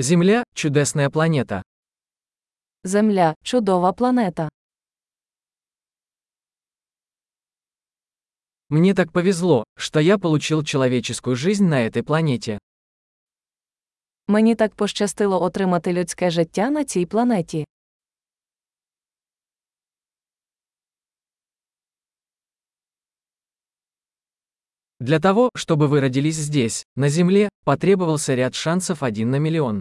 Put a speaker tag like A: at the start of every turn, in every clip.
A: Земля – чудесная планета.
B: Земля чудова планета.
A: Мне так повезло, что я получил человеческую жизнь на этой планете.
B: Мені так пощастило отримати людське життя на цій планеті.
A: Для того, чтобы вы родились здесь, на Земле, потребовался ряд шансов один на миллион.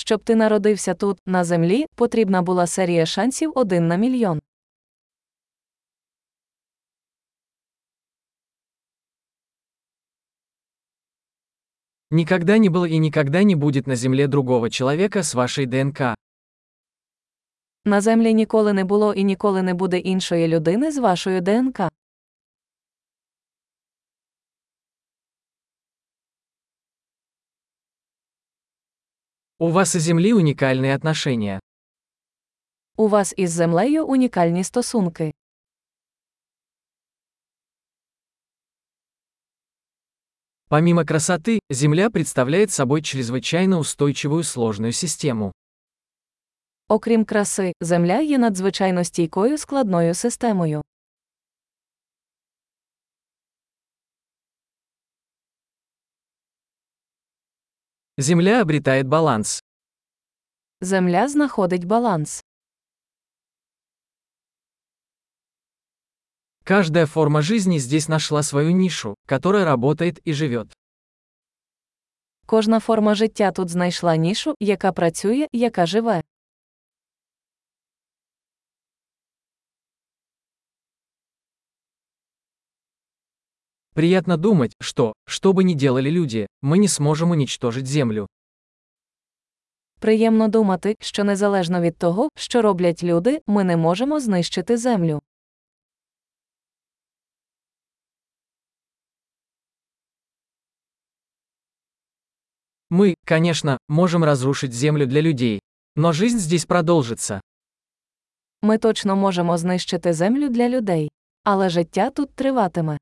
B: Щоб ти народився тут, на землі, потрібна була серія шансів один на мільйон.
A: Никогда не было и никогда не будет на Земле другого человека с вашей ДНК.
B: На землі ніколи не було і ніколи не буде іншої людини з вашою ДНК.
A: У вас и Земли уникальные отношения.
B: У вас із землею унікальні стосунки.
A: Помимо красоты, Земля представляет собой чрезвычайно устойчивую сложную систему.
B: Окрім краси, земля є надзвичайно стійкою складною системою.
A: Земля обретает баланс.
B: Земля знаходить баланс.
A: Каждая форма жизни здесь нашла свою нишу, которая работает и живет.
B: Кожна форма життя тут знайшла нішу, яка працює, яка живе.
A: Приятно думать, что, что бы ни делали люди, мы не сможем уничтожить Землю.
B: Приємно думати, що незалежно від того, що роблять люди, ми не можемо знищити землю.
A: Мы, конечно, можем разрушить Землю для людей, но жизнь здесь продолжится.
B: Ми точно можемо знищити землю для людей. Але життя тут триватиме.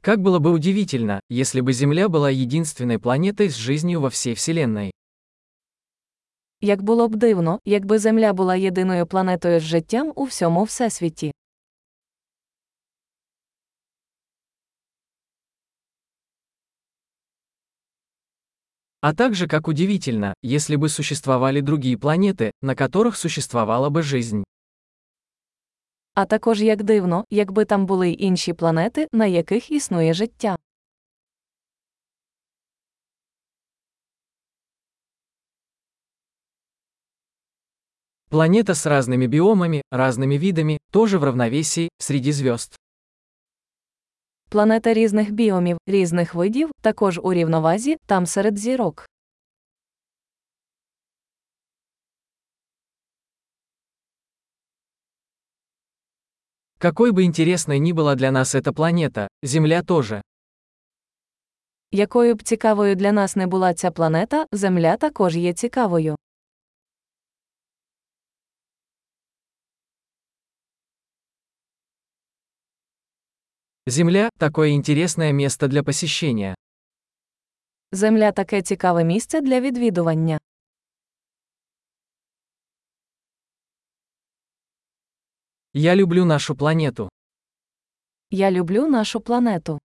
A: Как было бы удивительно, если бы Земля была единственной планетой с жизнью во всей Вселенной.
B: Як було б дивно, якби Земля була єдиною планетою з життям у всьому всесвіті.
A: А также как удивительно, если бы существовали другие планеты, на которых существовала бы жизнь.
B: А також як дивно, якби там були й інші планети, на яких існує життя.
A: Планета с разными биомами, разными видами, тоже в равновесии, среди звезд.
B: Планета різних біомів, різних видів, також у рівновазі, там серед зірок.
A: Какой бы интересной ни была для нас эта планета, Земля тоже.
B: Якою б цікавою для нас не була ця планета, Земля також є цікавою.
A: Земля – такое интересное место для посещения.
B: Земля таке цікаве місце для відвідування.
A: Я люблю нашу планету.
B: Я люблю нашу планету.